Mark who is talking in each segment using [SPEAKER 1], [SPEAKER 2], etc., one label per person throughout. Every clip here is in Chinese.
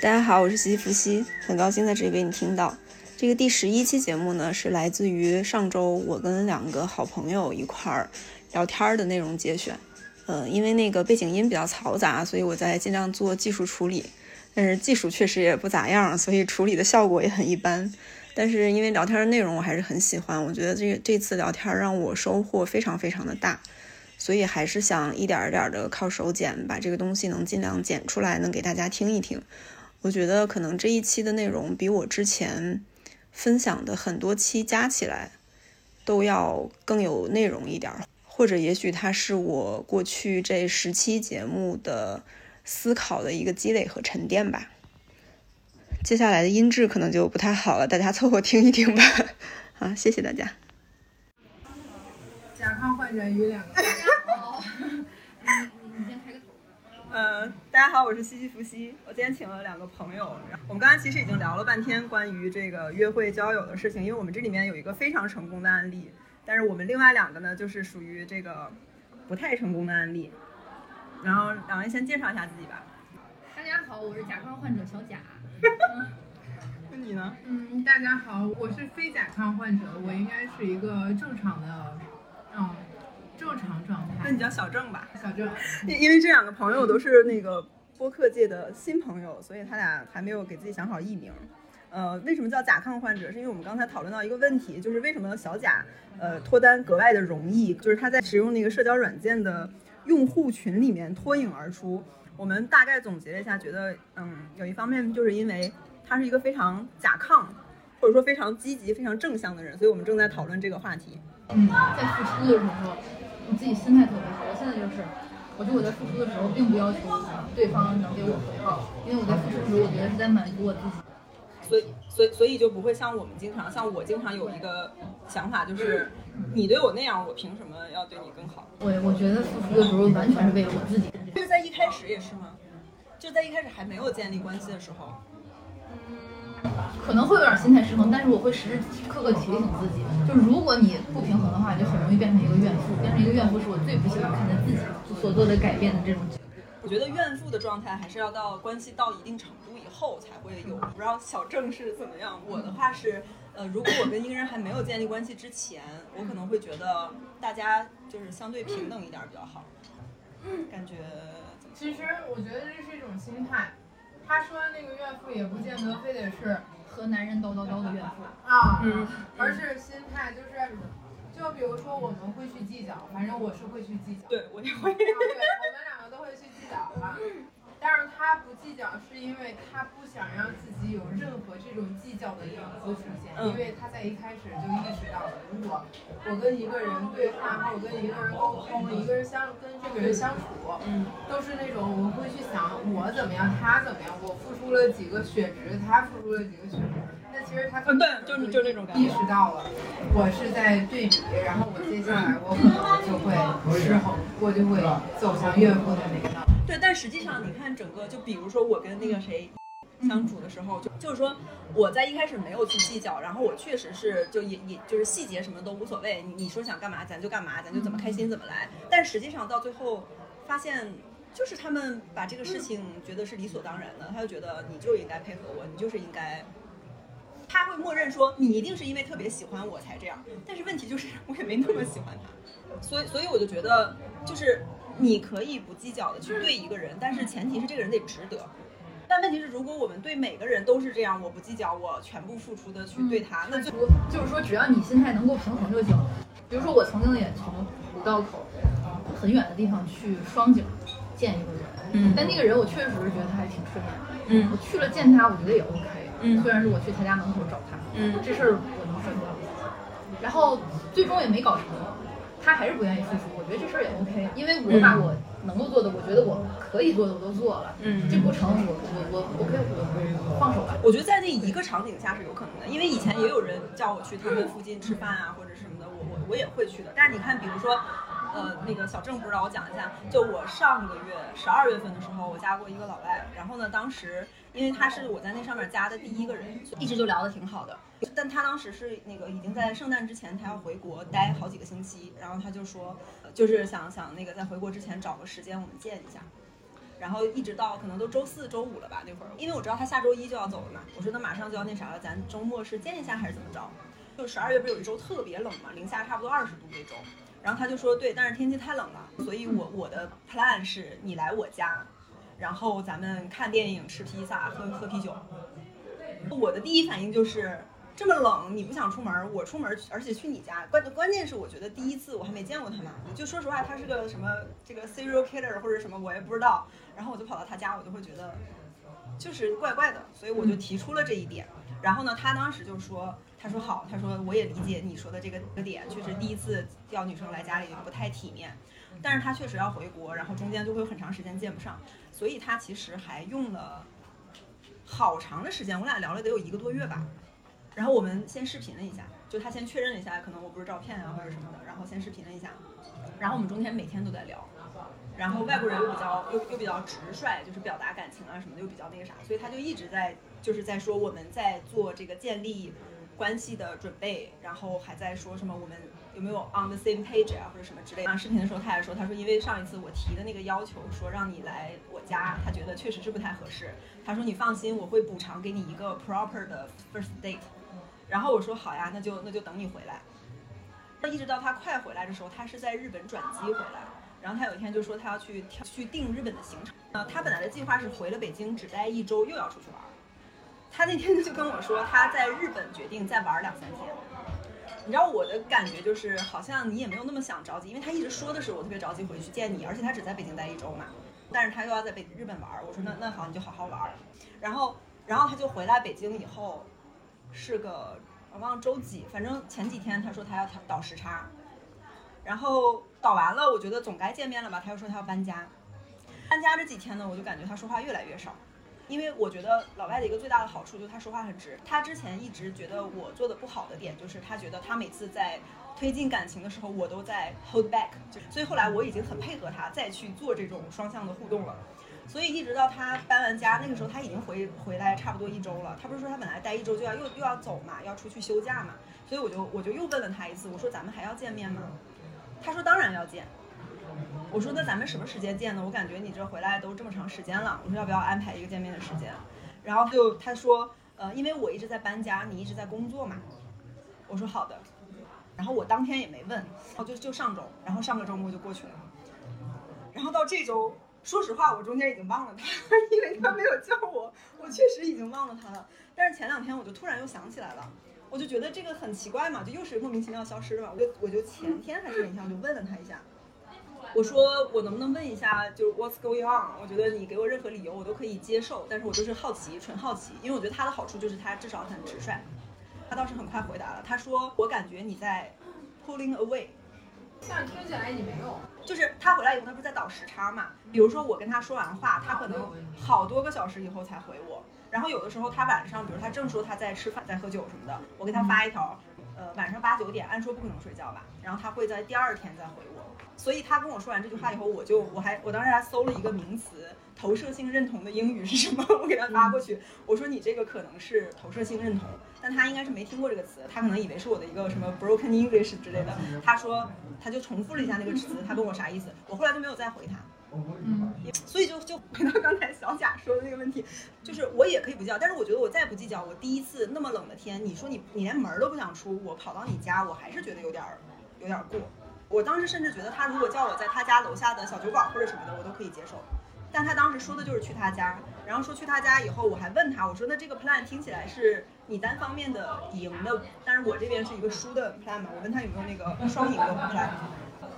[SPEAKER 1] 大家好，我是西西弗西，很高兴在这里被你听到。这个第十一期节目呢，是来自于上周我跟两个好朋友一块儿聊天的内容节选。呃，因为那个背景音比较嘈杂，所以我在尽量做技术处理。但是技术确实也不咋样，所以处理的效果也很一般。但是因为聊天的内容我还是很喜欢，我觉得这这次聊天让我收获非常非常的大，所以还是想一点一点儿的靠手剪，把这个东西能尽量剪出来，能给大家听一听。我觉得可能这一期的内容比我之前分享的很多期加起来都要更有内容一点，或者也许它是我过去这十期节目的思考的一个积累和沉淀吧。接下来的音质可能就不太好了，大家凑合听一听吧。好，谢谢大家。
[SPEAKER 2] 甲亢患者与两个。
[SPEAKER 1] 呃，大家好，我是西西伏西。我今天请了两个朋友，我们刚才其实已经聊了半天关于这个约会交友的事情，因为我们这里面有一个非常成功的案例，但是我们另外两个呢，就是属于这个不太成功的案例。然后两位先介绍一下自己吧。
[SPEAKER 3] 大家好，我是甲亢患者小贾。
[SPEAKER 1] 那你呢？
[SPEAKER 2] 嗯，大家好，我是非甲亢患者，我应该是一个正常的，嗯。正常状态，
[SPEAKER 1] 那你叫小郑吧，
[SPEAKER 2] 小郑。
[SPEAKER 1] 因因为这两个朋友都是那个播客界的新朋友，所以他俩还没有给自己想好艺名。呃，为什么叫甲亢患者？是因为我们刚才讨论到一个问题，就是为什么小贾呃脱单格外的容易，就是他在使用那个社交软件的用户群里面脱颖而出。我们大概总结了一下，觉得嗯，有一方面就是因为他是一个非常甲亢，或者说非常积极、非常正向的人，所以我们正在讨论这个话题。
[SPEAKER 3] 嗯，在付出的时候。你自己心态特别好，我现在就是，我觉得我在付出的时候，并不要求对方能给我回报，因为我在付出的时候，我觉得是在满足我自己。
[SPEAKER 1] 所以，所以，所以就不会像我们经常，像我经常有一个想法，就是你对我那样，我凭什么要对你更好？
[SPEAKER 3] 我我觉得付出的时候，完全是为了我自己。
[SPEAKER 1] 就是在一开始也是吗？就在一开始还没有建立关系的时候。
[SPEAKER 3] 可能会有点心态失衡，但是我会时时刻刻提醒自己，就如果你不平衡的话，就很容易变成一个怨妇。变成一个怨妇是我最不喜欢看见自己所做的改变的这种。
[SPEAKER 1] 我觉得怨妇的状态还是要到关系到一定程度以后才会有。不知道小郑是怎么样？我的话是，呃，如果我跟一个人还没有建立关系之前，我可能会觉得大家就是相对平等一点比较好。感觉。
[SPEAKER 2] 其实我觉得这是一种心态。他说的那个怨妇也不见得非得是
[SPEAKER 3] 和男人叨叨叨的怨妇。
[SPEAKER 2] 啊，嗯，而是心态就是，就比如说我们会去计较，反正我是会去计较，
[SPEAKER 1] 对我也会，
[SPEAKER 2] 对，我们两个都会去计较啊。但是他不计较，是因为他不想让自己有任何这种计较的影子出现，因为他在一开始就意识到了，如果我跟一个人对话，或者跟一个人沟通，一个人相跟这个人相处，嗯，都是那种我会去想我怎么样，他怎么样，我付出了几个血值，他付出了几个血值，那其实他
[SPEAKER 1] 嗯对，就是就这种
[SPEAKER 2] 意识到了，我是在对比，然后我接下来我可能就会失衡，我就会走向怨妇的那个道。
[SPEAKER 1] 对，但实际上你看整个，就比如说我跟那个谁相处的时候，就就是说我在一开始没有去计较，然后我确实是就也也就是细节什么都无所谓，你你说想干嘛咱就干嘛，咱就怎么开心怎么来。但实际上到最后发现，就是他们把这个事情觉得是理所当然的，他就觉得你就应该配合我，你就是应该，他会默认说你一定是因为特别喜欢我才这样。但是问题就是 我也没那么喜欢他，所以所以我就觉得就是。你可以不计较的去对一个人，但是前提是这个人得值得。但问题是，如果我们对每个人都是这样，我不计较，我全部付出的去对他，那就
[SPEAKER 3] 就是说，只要你心态能够平衡就行。比如说，我曾经也从五道口很远的地方去双井见一个人，嗯，但那个人我确实是觉得他还挺顺眼的，嗯，我去了见他，我觉得也 OK，嗯，虽然是我去他家门口找他，嗯，这事儿我能说服然后最终也没搞成。他还是不愿意付出，我觉得这事儿也 OK，因为我把我能够做的，我觉得我可以做的我都做了，嗯，这不成，我我我 OK，我放手吧。
[SPEAKER 1] 我觉得在那一个场景下是有可能的，因为以前也有人叫我去他们附近吃饭啊，或者什么的，我我我也会去的。但是你看，比如说，呃，那个小郑不知道，我讲一下，就我上个月十二月份的时候，我加过一个老外，然后呢，当时。因为他是我在那上面加的第一个人，一直就聊得挺好的。但他当时是那个已经在圣诞之前，他要回国待好几个星期，然后他就说，就是想想那个在回国之前找个时间我们见一下。然后一直到可能都周四周五了吧那会儿，因为我知道他下周一就要走了嘛，我说那马上就要那啥了，咱周末是见一下还是怎么着？就十二月不是有一周特别冷嘛，零下差不多二十度那周，然后他就说对，但是天气太冷了，所以我我的 plan 是你来我家，然后咱们看电影、吃披萨、喝喝啤酒。我的第一反应就是这么冷，你不想出门，我出门，而且去你家。关关键是我觉得第一次我还没见过他呢，就说实话，他是个什么这个 serial killer 或者什么我也不知道。然后我就跑到他家，我就会觉得就是怪怪的，所以我就提出了这一点。然后呢，他当时就说，他说好，他说我也理解你说的这个个点，确实第一次叫女生来家里不太体面。但是他确实要回国，然后中间就会有很长时间见不上，所以他其实还用了好长的时间，我俩聊了得有一个多月吧。然后我们先视频了一下，就他先确认了一下，可能我不是照片啊或者什么的，然后先视频了一下。然后我们中间每天都在聊，然后外国人又比较又又比较直率，就是表达感情啊什么的又比较那个啥，所以他就一直在就是在说我们在做这个建立关系的准备，然后还在说什么我们有没有 on the same page 啊或者什么之类的。视频的时候他还说，他说因为上一次我提的那个要求说让你来我家，他觉得确实是不太合适。他说你放心，我会补偿给你一个 proper 的 first date。然后我说好呀，那就那就等你回来。那一直到他快回来的时候，他是在日本转机回来。然后他有一天就说他要去去订日本的行程。呃，他本来的计划是回了北京只待一周，又要出去玩。他那天就跟我说他在日本决定再玩两三天。你知道我的感觉就是好像你也没有那么想着急，因为他一直说的是我特别着急回去见你，而且他只在北京待一周嘛。但是他又要在北日本玩，我说那那好你就好好玩。然后然后他就回来北京以后。是个我忘了周几，反正前几天他说他要调倒时差，然后倒完了，我觉得总该见面了吧，他又说他要搬家。搬家这几天呢，我就感觉他说话越来越少，因为我觉得老外的一个最大的好处就是他说话很直。他之前一直觉得我做的不好的点就是他觉得他每次在推进感情的时候，我都在 hold back，就所以后来我已经很配合他再去做这种双向的互动了。所以一直到他搬完家那个时候，他已经回回来差不多一周了。他不是说他本来待一周就要又又要走嘛，要出去休假嘛。所以我就我就又问了他一次，我说咱们还要见面吗？他说当然要见。我说那咱们什么时间见呢？我感觉你这回来都这么长时间了，我说要不要安排一个见面的时间？然后就他说，呃，因为我一直在搬家，你一直在工作嘛。我说好的。然后我当天也没问，哦就就上周，然后上个周末就过去了。然后到这周。说实话，我中间已经忘了他，因为他没有叫我，我确实已经忘了他了。但是前两天我就突然又想起来了，我就觉得这个很奇怪嘛，就又是莫名其妙消失了嘛。我就我就前天还是哪天我就问了他一下，我说我能不能问一下，就是 What's going on？我觉得你给我任何理由我都可以接受，但是我就是好奇，纯好奇，因为我觉得他的好处就是他至少很直率。他倒是很快回答了，他说我感觉你在 pulling away。
[SPEAKER 2] 但听起来你没有，
[SPEAKER 1] 就是他回来以后，他不是在倒时差嘛？比如说我跟他说完话，他可能好多个小时以后才回我。然后有的时候他晚上，比如他正说他在吃饭、在喝酒什么的，我给他发一条，呃，晚上八九点，按说不可能睡觉吧？然后他会在第二天再回我。所以他跟我说完这句话以后，我就我还我当时还搜了一个名词。投射性认同的英语是什么？我给他发过去，我说你这个可能是投射性认同，但他应该是没听过这个词，他可能以为是我的一个什么 broken English 之类的。他说他就重复了一下那个词，他问我啥意思，我后来都没有再回他。嗯，所以就就回到刚才小贾说的那个问题，就是我也可以不叫，但是我觉得我再不计较，我第一次那么冷的天，你说你你连门都不想出，我跑到你家，我还是觉得有点有点过。我当时甚至觉得他如果叫我在他家楼下的小酒馆或者什么的，我都可以接受。但他当时说的就是去他家，然后说去他家以后，我还问他，我说那这个 plan 听起来是你单方面的赢的，但是我这边是一个输的 plan 嘛？我问他有没有那个双赢的 plan，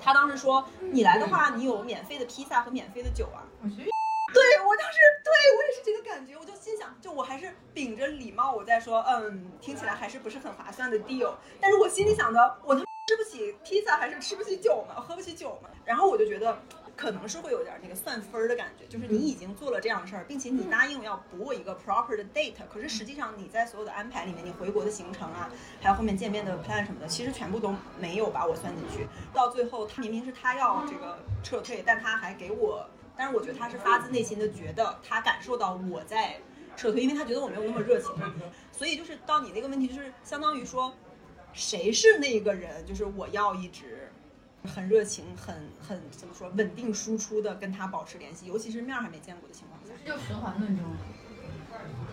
[SPEAKER 1] 他当时说你来的话，你有免费的披萨和免费的酒啊。对我当时对我也是这个感觉，我就心想，就我还是秉着礼貌我在说，嗯，听起来还是不是很划算的 deal，但是我心里想的，我他妈吃不起披萨还是吃不起酒嘛，喝不起酒嘛，然后我就觉得。可能是会有点那个算分儿的感觉，就是你已经做了这样的事儿，并且你答应要补我一个 proper 的 date，可是实际上你在所有的安排里面，你回国的行程啊，还有后面见面的 plan 什么的，其实全部都没有把我算进去。到最后，他明明是他要这个撤退，但他还给我，但是我觉得他是发自内心的觉得他感受到我在撤退，因为他觉得我没有那么热情。所以就是到你那个问题，就是相当于说，谁是那个人？就是我要一直。很热情、很很怎么说稳定输出的跟他保持联系，尤其是面儿还没见过的情况下。
[SPEAKER 3] 这就循环论证，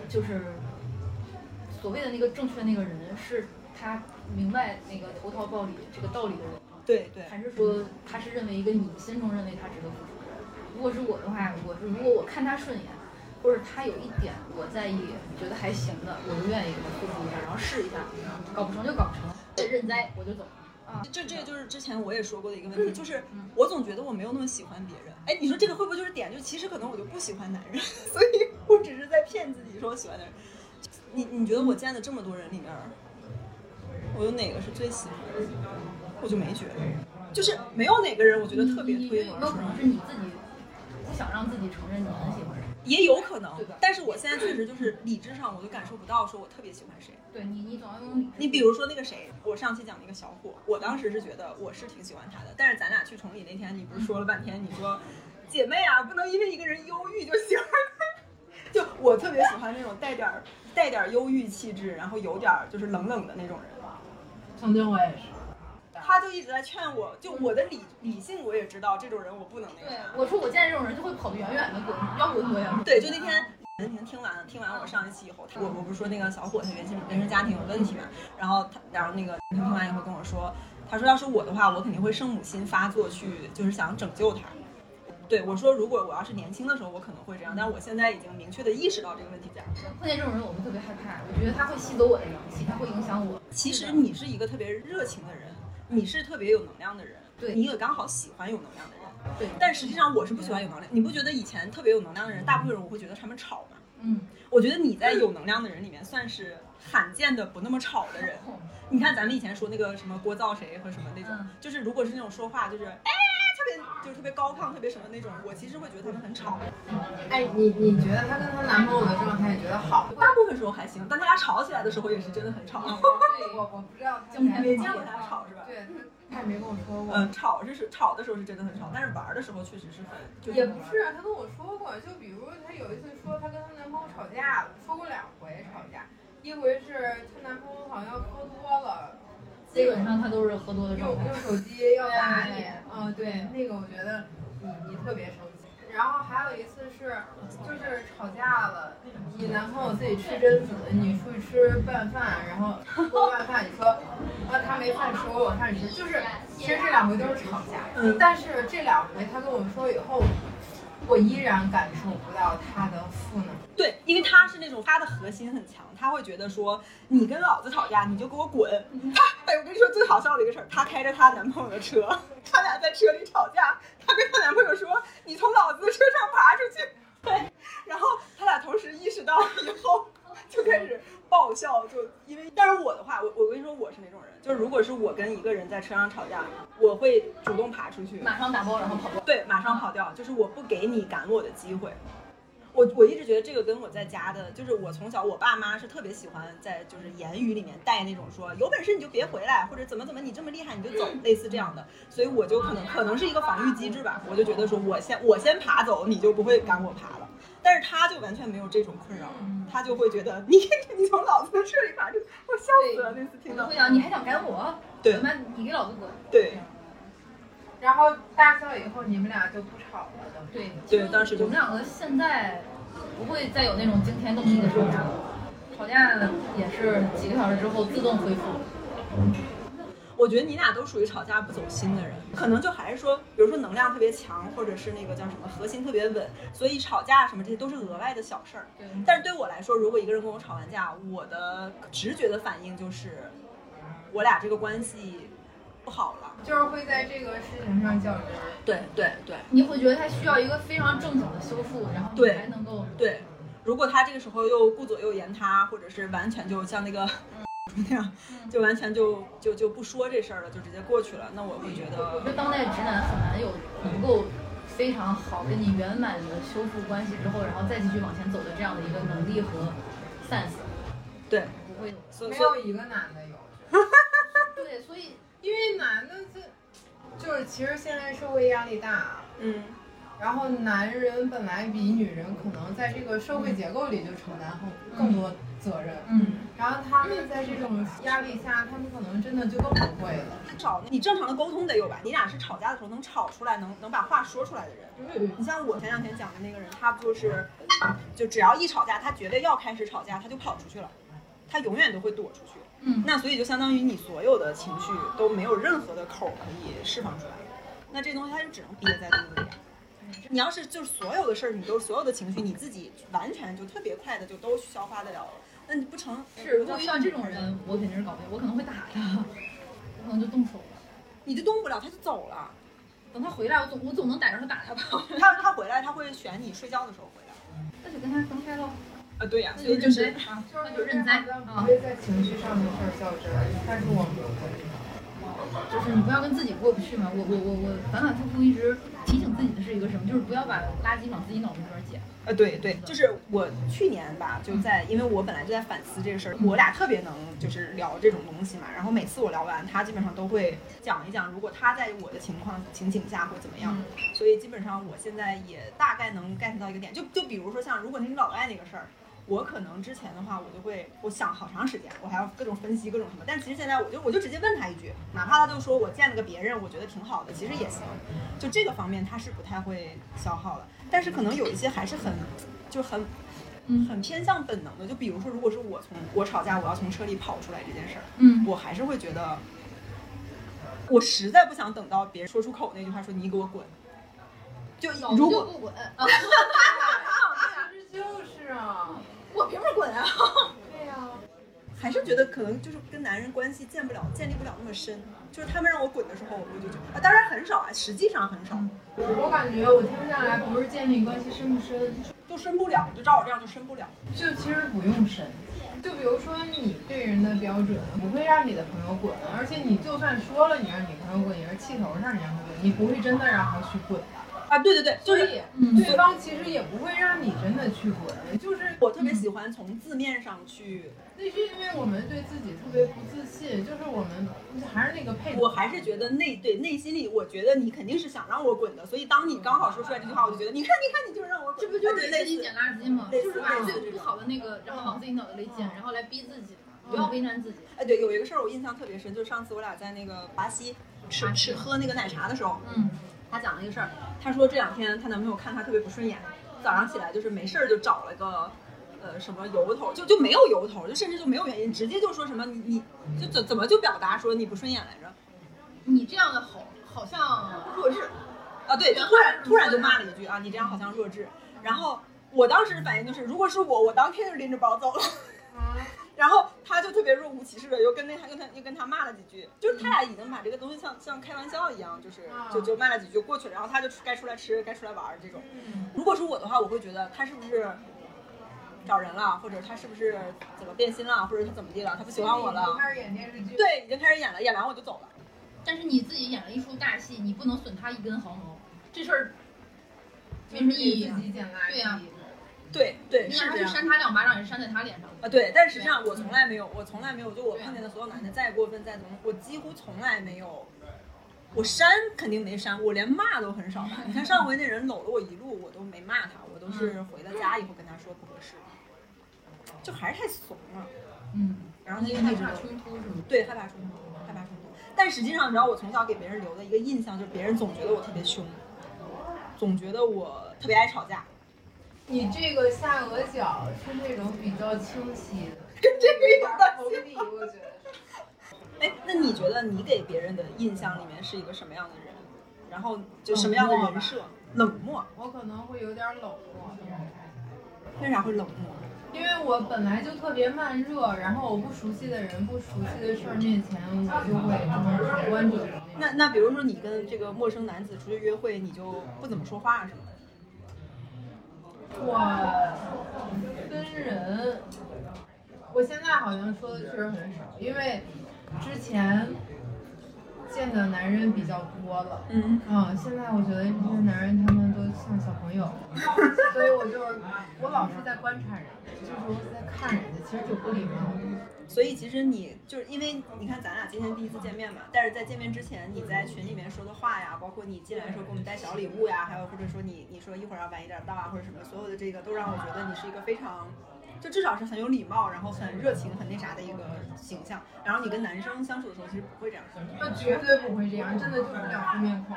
[SPEAKER 3] 就是所谓的那个正确那个人，是他明白那个投桃报李这个道理的人吗？
[SPEAKER 1] 对对，
[SPEAKER 3] 还是说他是认为一个你心中认为他值得付出的人？如果是我的话，我是如果我看他顺眼，或者他有一点我在意，觉得还行的，我就愿意给他付出一下，然后试一下，搞不成就搞不成，认栽我就走。啊，
[SPEAKER 1] 这这个就是之前我也说过的一个问题，就是我总觉得我没有那么喜欢别人。哎，你说这个会不会就是点？就其实可能我就不喜欢男人，所以我只是在骗自己说我喜欢男人。你你觉得我见的这么多人里面，我有哪个是最喜欢的？我就没觉得，就是没有哪个人我觉得特别推。
[SPEAKER 3] 有没有可能是你自己不想让自己承认你很喜欢人？
[SPEAKER 1] 也有可能，但是我现在确实就是理智上我就感受不到，说我特别喜欢谁。
[SPEAKER 3] 对你，你总要用
[SPEAKER 1] 你比如说那个谁，我上期讲那个小伙，我当时是觉得我是挺喜欢他的，但是咱俩去崇礼那天，你不是说了半天，你说姐妹啊，不能因为一个人忧郁就喜欢他。就我特别喜欢那种带点带点忧郁气质，然后有点就是冷冷的那种人。
[SPEAKER 2] 曾经我也是。
[SPEAKER 1] 他就一直在劝我，就我的理理性我也知道，这种人我不能那个。
[SPEAKER 3] 对，我说我见这种人就会跑得远远的滚，要滚多远。
[SPEAKER 1] 对，就那天文婷听完听完我上一期以后，我我不是说那个小伙他原先原生家庭有问题嘛，然后他然后那个听完以后跟我说，他说要是我的话，我肯定会圣母心发作去，就是想拯救他。对我说，如果我要是年轻的时候，我可能会这样，但是我现在已经明确的意识到这个问题在。
[SPEAKER 3] 碰见这种人，我会特别害怕，我觉得他会吸走我的阳气，他会影响我。
[SPEAKER 1] 其实你是一个特别热情的人。你是特别有能量的人，
[SPEAKER 3] 对
[SPEAKER 1] 你也刚好喜欢有能量的人，
[SPEAKER 3] 对。
[SPEAKER 1] 但实际上我是不喜欢有能量。你不觉得以前特别有能量的人，大部分人我会觉得他们吵吗？
[SPEAKER 3] 嗯，
[SPEAKER 1] 我觉得你在有能量的人里面算是罕见的不那么吵的人。你看咱们以前说那个什么聒噪谁和什么那种，就是如果是那种说话就是哎特别就是特别高亢特别什么那种，我其实会觉得他们很吵。
[SPEAKER 2] 哎，你你觉得她跟她男朋友的状态你觉得好？
[SPEAKER 1] 大部分时候还行，但他俩吵起来的时候也是真的很吵。
[SPEAKER 2] 对，我我不知道，
[SPEAKER 1] 没见过他俩吵是吧？
[SPEAKER 2] 对。他也没跟我说过。
[SPEAKER 1] 嗯，吵是吵的时候是真的很吵，但是玩的时候确实是很。
[SPEAKER 2] 也不是，他跟我说过，就比如他有一次说他跟她男朋友吵架了，说过两回吵架，一回是她男朋友好像喝多了，
[SPEAKER 3] 基本上他都是喝多的
[SPEAKER 2] 用用手机要打你，嗯，对，那个我觉得你你特别生气。然后还有一次是，就是吵架了，你男朋友自己吃榛子，你出去吃拌饭，然后做拌饭，你说啊他没饭吃，我有饭吃，就是其实这两回都是吵架，但是这两回他跟我说以后，我依然感受不到他的负能。
[SPEAKER 1] 对，因为他是那种他的核心很强，他会觉得说你跟老子吵架你就给我滚。哎，我跟你说最好笑的一个事儿，她开着她男朋友的车，他俩在车里吵架。她跟她男朋友说：“你从老子的车上爬出去。”对，然后他俩同时意识到以后，就开始爆笑。就因为，但是我的话，我我跟你说，我是那种人，就是如果是我跟一个人在车上吵架，我会主动爬出去，
[SPEAKER 3] 马上打包，然后跑掉。
[SPEAKER 1] 对，马上跑掉，就是我不给你赶我的机会。我我一直觉得这个跟我在家的，就是我从小我爸妈是特别喜欢在就是言语里面带那种说有本事你就别回来，或者怎么怎么你这么厉害你就走，类似这样的，所以我就可能可能是一个防御机制吧，我就觉得说我先我先爬走，你就不会赶我爬了。但是他就完全没有这种困扰，他就会觉得你 你从老子的车里爬出，我笑死了那次听到。
[SPEAKER 3] 会讲你还想赶我？
[SPEAKER 1] 对，
[SPEAKER 3] 那你给老子滚。
[SPEAKER 1] 对。
[SPEAKER 2] 然后大笑以后你们俩就不吵了，
[SPEAKER 3] 对
[SPEAKER 1] 对，当时
[SPEAKER 3] 我们两个现在。不会再有那种惊天动地的吵架了，吵架也是几个小时之后自动恢复。
[SPEAKER 1] 我觉得你俩都属于吵架不走心的人，可能就还是说，比如说能量特别强，或者是那个叫什么核心特别稳，所以吵架什么这些都是额外的小事儿。
[SPEAKER 3] 对。
[SPEAKER 1] 但是对我来说，如果一个人跟我吵完架，我的直觉的反应就是，我俩这个关系。不好了，
[SPEAKER 2] 就是会在这个事情上较真儿。
[SPEAKER 1] 对对对，
[SPEAKER 3] 你会觉得他需要一个非常正经的修复，然后你才能够
[SPEAKER 1] 对。如果他这个时候又顾左右言他，或者是完全就像那个那样，就完全就就就不说这事儿了，就直接过去了，那我会觉得。
[SPEAKER 3] 我觉得当代直男很难有能够非常好跟你圆满的修复关系之后，然后再继续往前走的这样的一个能力和 sense。
[SPEAKER 1] 对，
[SPEAKER 3] 不会，
[SPEAKER 2] 没有一个男的有。
[SPEAKER 3] 对，所以。
[SPEAKER 2] 因为男的这，就是其实现在社会压力大，
[SPEAKER 1] 嗯，
[SPEAKER 2] 然后男人本来比女人可能在这个社会结构里就承担更更多责任，
[SPEAKER 3] 嗯，
[SPEAKER 2] 然后他们在这种压力下，他们可能真的就更不会了。
[SPEAKER 1] 少，你正常的沟通得有吧？你俩是吵架的时候能吵出来，能能把话说出来的人。你像我前两天讲的那个人，他不就是，就只要一吵架，他绝对要开始吵架，他就跑出去了，他永远都会躲出去。
[SPEAKER 3] 嗯，
[SPEAKER 1] 那所以就相当于你所有的情绪都没有任何的口可以释放出来，那这东西它就只能憋在肚子里。你要是就是所有的事儿，你都所有的情绪，你自己完全就特别快的就都消化得了，那你不成？
[SPEAKER 3] 是，如果遇到这种人，我肯定是搞不定，我可能会打他，我可能就动手了。
[SPEAKER 1] 你就动不了，他就走了。
[SPEAKER 3] 等他回来，我总我总能逮着他打他吧。
[SPEAKER 1] 他他回来，他会选你睡觉的时候回来。
[SPEAKER 3] 那就跟他分开喽。
[SPEAKER 1] 啊，对呀，
[SPEAKER 3] 所
[SPEAKER 1] 以就是
[SPEAKER 3] 啊，那就认栽
[SPEAKER 2] 啊。不会在情绪上的事儿较真儿，但是我们。
[SPEAKER 3] 就是你不要跟自己过不去嘛。我我我我反反复复一直提醒自己的是一个什么？就是不要把垃圾往自己脑子里边捡。
[SPEAKER 1] 啊，对对，就是我去年吧，就在因为我本来就在反思这个事儿，我俩特别能就是聊这种东西嘛。然后每次我聊完，他基本上都会讲一讲，如果他在我的情况情景下会怎么样。所以基本上我现在也大概能 get 到一个点，就就比如说像如果你老外那个事儿。我可能之前的话，我就会我想好长时间，我还要各种分析各种什么。但其实现在我就我就直接问他一句，哪怕他就说我见了个别人，我觉得挺好的，其实也行。就这个方面他是不太会消耗的。但是可能有一些还是很就很嗯很偏向本能的。就比如说，如果是我从我吵架，我要从车里跑出来这件事儿，
[SPEAKER 3] 嗯，
[SPEAKER 1] 我还是会觉得，我实在不想等到别人说出口那句话，说你给我滚。就如果
[SPEAKER 3] 不滚，
[SPEAKER 2] 其 实 就是啊。
[SPEAKER 3] 我凭什么滚啊？
[SPEAKER 2] 对呀，
[SPEAKER 1] 还是觉得可能就是跟男人关系建不了、建立不了那么深。就是他们让我滚的时候，我就觉得啊，当然很少啊，实际上很少。
[SPEAKER 2] 我感觉我听下来，不是建立关系深不深，
[SPEAKER 1] 就深不了，就照我这样就深不了。
[SPEAKER 2] 就其实不用深，就比如说你对人的标准不会让你的朋友滚，而且你就算说了你让你朋友滚，也是气头上你让他滚，你不会真的让他去滚。
[SPEAKER 1] 啊，对对对，
[SPEAKER 2] 所以对方其实也不会让你真的去滚，就是
[SPEAKER 1] 我特别喜欢从字面上去。
[SPEAKER 2] 那是因为我们对自己特别不自信，就是我们还是那个配。
[SPEAKER 1] 我还是觉得内对内心里，我觉得你肯定是想让我滚的，所以当你刚好说出来这句话，我就觉得你看你看，你就是让我滚，
[SPEAKER 3] 这不就是自己捡垃圾吗？就是把
[SPEAKER 1] 最
[SPEAKER 3] 不好的那个，然后往自己脑袋里捡，然后来逼自己，不要为难自己。
[SPEAKER 1] 哎，对，有一个事儿我印象特别深，就是上次我俩在那个巴西吃吃喝那个奶茶的时候，
[SPEAKER 3] 嗯。
[SPEAKER 1] 她讲了一个事儿，她说这两天她男朋友看她特别不顺眼，早上起来就是没事儿就找了个，呃什么由头，就就没有由头，就甚至就没有原因，直接就说什么你你就怎怎么就表达说你不顺眼来着？
[SPEAKER 3] 你这样的好好像弱智
[SPEAKER 1] 啊，对，突然突然就骂了一句啊，你这样好像弱智。然后我当时反应就是，如果是我，我当天就拎着包走了。然后他就特别若无其事的又跟那他又他又跟他骂了几句，就是他俩已经把这个东西像像开玩笑一样，就是就就骂了几句就过去了。然后他就该出来吃该出来玩这种。如果是我的话，我会觉得他是不是找人了，或者他是不是怎么变心了，或者他怎么地了，他不喜欢我了。
[SPEAKER 2] 开始演电视剧。
[SPEAKER 1] 对，已经开始演了，演完我就走了。
[SPEAKER 3] 但是你自己演了一出大戏，你不能损他一根毫毛，这事儿没什么意义。对呀。
[SPEAKER 1] 对对，你
[SPEAKER 3] 让他去。扇他两巴掌也是扇在他脸上
[SPEAKER 1] 啊。对，但实际上我从来没有，我从来没有，就我碰见的所有男的再过分再怎么，我几乎从来没有。我扇肯定没扇，我连骂都很少吧。你看上回那人搂了我一路，我都没骂他，我都是回到家以后跟他说不合适，就还是太怂了。
[SPEAKER 3] 嗯。
[SPEAKER 1] 然后他就
[SPEAKER 3] 害怕冲突是吗？
[SPEAKER 1] 对，害怕冲突，害怕冲突。但实际上，你知道我从小给别人留的一个印象，就是别人总觉得我特别凶，总觉得我特别爱吵架。
[SPEAKER 2] 你这个下颚角是那种比较清晰的，
[SPEAKER 1] 跟这个有
[SPEAKER 2] 关系，我觉得。
[SPEAKER 1] 哎，那你觉得你给别人的印象里面是一个什么样的人？然后就什么样的人设？冷漠。
[SPEAKER 2] 我可能会有点冷漠。
[SPEAKER 1] 为啥会冷漠？
[SPEAKER 2] 因为我本来就特别慢热，然后我不熟悉的人、不熟悉的事儿面前，我就会就是旁观者。
[SPEAKER 1] 那那比如说你跟这个陌生男子出去约会，你就不怎么说话是吗？
[SPEAKER 2] 我跟人，我现在好像说的确实很少，因为之前见的男人比较多了，
[SPEAKER 1] 嗯
[SPEAKER 2] 嗯，现在我觉得这些男人他们都像小朋友，所以我就我老是在观察人，就是说在看人家，其实挺不礼貌的。
[SPEAKER 1] 所以其实你就是因为你看咱俩今天第一次见面嘛，但是在见面之前你在群里面说的话呀，包括你进来的时候给我们带小礼物呀，还有或者说你你说一会儿要晚一点到啊或者什么，所有的这个都让我觉得你是一个非常。就至少是很有礼貌，然后很热情、很那啥的一个形象。然后你跟男生相处的时候，其实不会这样。
[SPEAKER 2] 那绝对不会这样，真的就是两副面孔。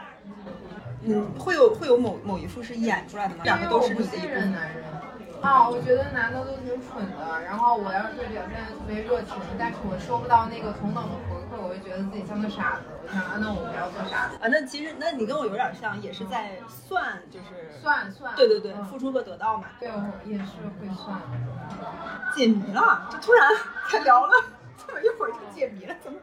[SPEAKER 1] 嗯，会有会有某某一副是演出来的吗？两个都是你的一部分。
[SPEAKER 2] 男人。啊，我觉得男的都挺蠢的。然后我要是表现的特别热情，但是我收不到那个同等的回馈，我就觉得自己像个傻子。我想，啊，那我不要做傻子。
[SPEAKER 1] 啊，那其实那你跟我有点像，也是在算，就是
[SPEAKER 2] 算算。
[SPEAKER 1] 对对对，付出和得到嘛。
[SPEAKER 2] 对，我也是会算。
[SPEAKER 1] 解谜了，这突然才聊了这么一会儿就解谜了，怎么？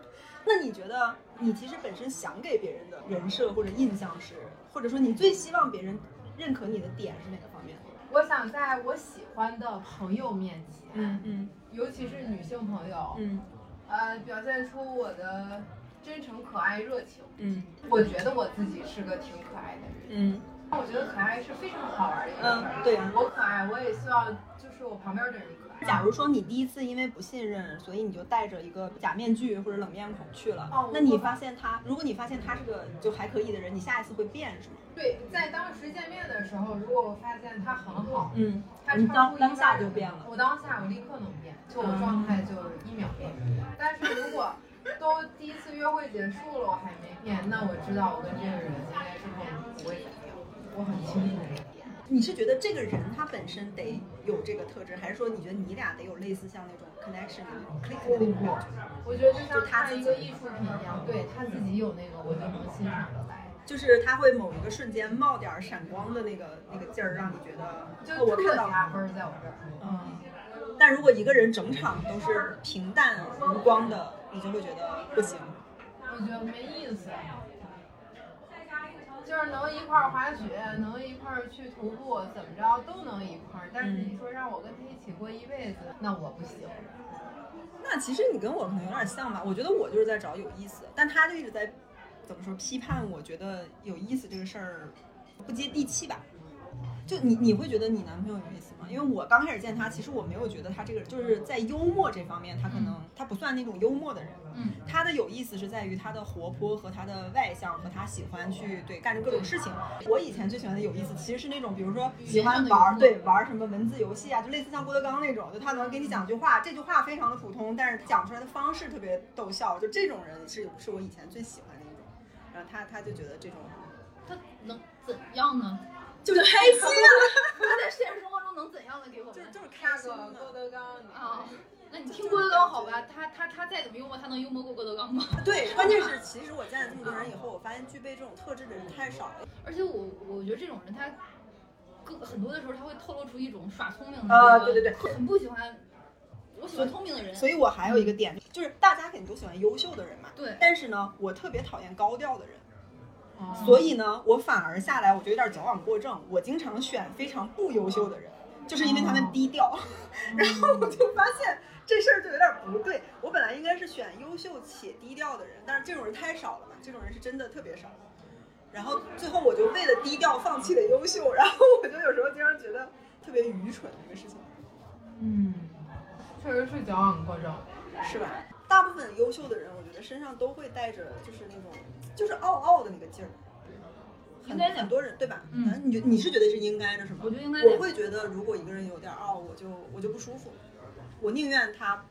[SPEAKER 1] 那你觉得你其实本身想给别人的人设或者印象是，或者说你最希望别人认可你的点是哪个方面？
[SPEAKER 2] 我想在我喜欢的朋友面前，
[SPEAKER 1] 嗯嗯，
[SPEAKER 2] 尤其是女性朋友，
[SPEAKER 1] 嗯，
[SPEAKER 2] 呃，表现出我的真诚、可爱、热情，
[SPEAKER 1] 嗯，
[SPEAKER 2] 我觉得我自己是个挺可爱的人，
[SPEAKER 1] 嗯，
[SPEAKER 2] 我觉得可爱是非常好玩的一个
[SPEAKER 1] 事儿，嗯，对。呀，
[SPEAKER 2] 我可爱，我也希望就是我旁边的人。
[SPEAKER 1] 假如说你第一次因为不信任，所以你就戴着一个假面具或者冷面孔去了，
[SPEAKER 2] 哦，
[SPEAKER 1] 那你发现他，如果你发现他是个就还可以的人，你下一次会变是吗？
[SPEAKER 2] 对，在当时见面的时候，如果我发现他很好，
[SPEAKER 1] 嗯，
[SPEAKER 2] 他
[SPEAKER 1] 当当下就变了，
[SPEAKER 2] 我当下我立刻能变，就我状态就一秒变。但是如果都第一次约会结束了，我还没变，那我知道我跟这个人应该之后不会怎么样，我很清楚这个点。
[SPEAKER 1] 你是觉得这个人他本身得有这个特质，还是说你觉得你俩得有类似像那种 connection 那种 click 的那种感觉？
[SPEAKER 2] 我觉得就像他一个艺术品一样，对他自己有那个，我就能欣赏得来。
[SPEAKER 1] 就是他会某一个瞬间冒点闪光的那个那个劲儿，让你觉得
[SPEAKER 2] 就
[SPEAKER 1] 我看到
[SPEAKER 2] 加分在我这儿。
[SPEAKER 1] 嗯。但如果一个人整场都是平淡无光的，你就会觉得不行。
[SPEAKER 2] 我觉得没意思。就是能一块儿滑雪，能一块儿去徒步，怎么着都能一块儿。但是你说让我跟他一起过一辈子，那我不行。
[SPEAKER 1] 那其实你跟我可能有点像吧？我觉得我就是在找有意思，但他就一直在怎么说批判？我觉得有意思这个事儿不接地气吧？就你你会觉得你男朋友有意思吗？因为我刚开始见他，其实我没有觉得他这个就是在幽默这方面，他可能他不算那种幽默的人。
[SPEAKER 3] 嗯，
[SPEAKER 1] 他的有意思是在于他的活泼和他的外向和他喜欢去对干着各种事情。我以前最喜欢的有意思其实是那种，比如说喜欢玩对玩什么文字游戏啊，就类似像郭德纲那种，就他能给你讲句话，这句话非常的普通，但是讲出来的方式特别逗笑，就这种人是是我以前最喜欢的一种。然后他他就觉得这种，
[SPEAKER 3] 他能怎样呢？
[SPEAKER 1] 就是开心啊！
[SPEAKER 3] 他在现实生活中能怎样的给我们？
[SPEAKER 1] 就是就是开心
[SPEAKER 2] 个郭德纲
[SPEAKER 3] 啊。那你听郭德纲好吧，他他他再怎么幽默，他能幽默过郭德纲吗？
[SPEAKER 1] 对，关键是其实我见了这么多人以后，我发现具备这种特质的人太少了。
[SPEAKER 3] 而且我我觉得这种人他，更很多的时候他会透露出一种耍聪明的
[SPEAKER 1] 啊，对对对，
[SPEAKER 3] 很不喜欢。我喜欢聪明的人，
[SPEAKER 1] 所以我还有一个点，就是大家肯定都喜欢优秀的人嘛。
[SPEAKER 3] 对。
[SPEAKER 1] 但是呢，我特别讨厌高调的人。
[SPEAKER 2] 哦
[SPEAKER 1] 所以呢，我反而下来，我就有点矫枉过正。我经常选非常不优秀的人，就是因为他们低调。然后我就发现这事儿就有点不对。我本来应该是选优秀且低调的人，但是这种人太少了嘛，这种人是真的特别少。然后最后我就为了低调放弃了优秀，然后我就有时候经常觉得特别愚蠢这个事情。
[SPEAKER 2] 嗯，确实是矫枉过正，
[SPEAKER 1] 是吧？大部分优秀的人，我觉得身上都会带着就是那种。就是傲傲的那个劲儿，
[SPEAKER 3] 应该
[SPEAKER 1] 很多人对吧？
[SPEAKER 3] 嗯，
[SPEAKER 1] 你觉你是觉得是应该的，是吗？
[SPEAKER 3] 我觉得应该。
[SPEAKER 1] 我会觉得，如果一个人有点傲，我就我就不舒服，我宁愿他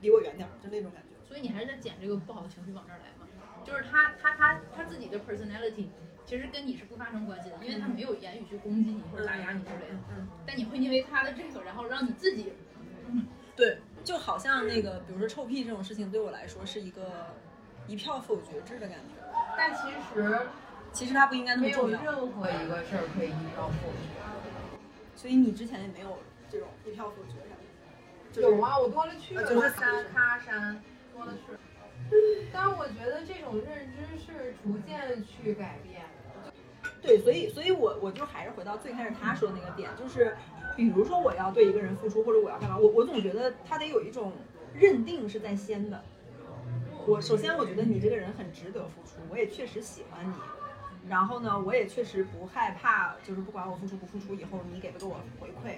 [SPEAKER 1] 离我远点，就那种感觉。
[SPEAKER 3] 所以你还是在捡这个不好的情绪往这儿来嘛？就是他他他他自己的 personality 其实跟你是不发生关系的，因为他没有言语去攻击你或者打压你之类的。
[SPEAKER 1] 嗯。
[SPEAKER 3] 但你会因为他的这个，然后让你自己，
[SPEAKER 1] 嗯，对，就好像那个，比如说臭屁这种事情，对我来说是一个一票否决制的感觉。
[SPEAKER 2] 但其实，
[SPEAKER 1] 其实它不应该那么重要。
[SPEAKER 2] 没有任何一个事儿可以一票否决。
[SPEAKER 1] 所以你之前也没有这种一票否决
[SPEAKER 2] 啥？有啊，我多了去了，
[SPEAKER 1] 就是
[SPEAKER 2] 山咔删，多了是。但是我觉得这种认知是逐渐去改变的。
[SPEAKER 1] 对，所以，所以我我就还是回到最开始他说的那个点，就是比如说我要对一个人付出，或者我要干嘛，我我总觉得他得有一种认定是在先的。我首先我觉得你这个人很值得付出，我也确实喜欢你。然后呢，我也确实不害怕，就是不管我付出不付出，以后你给不给我回馈。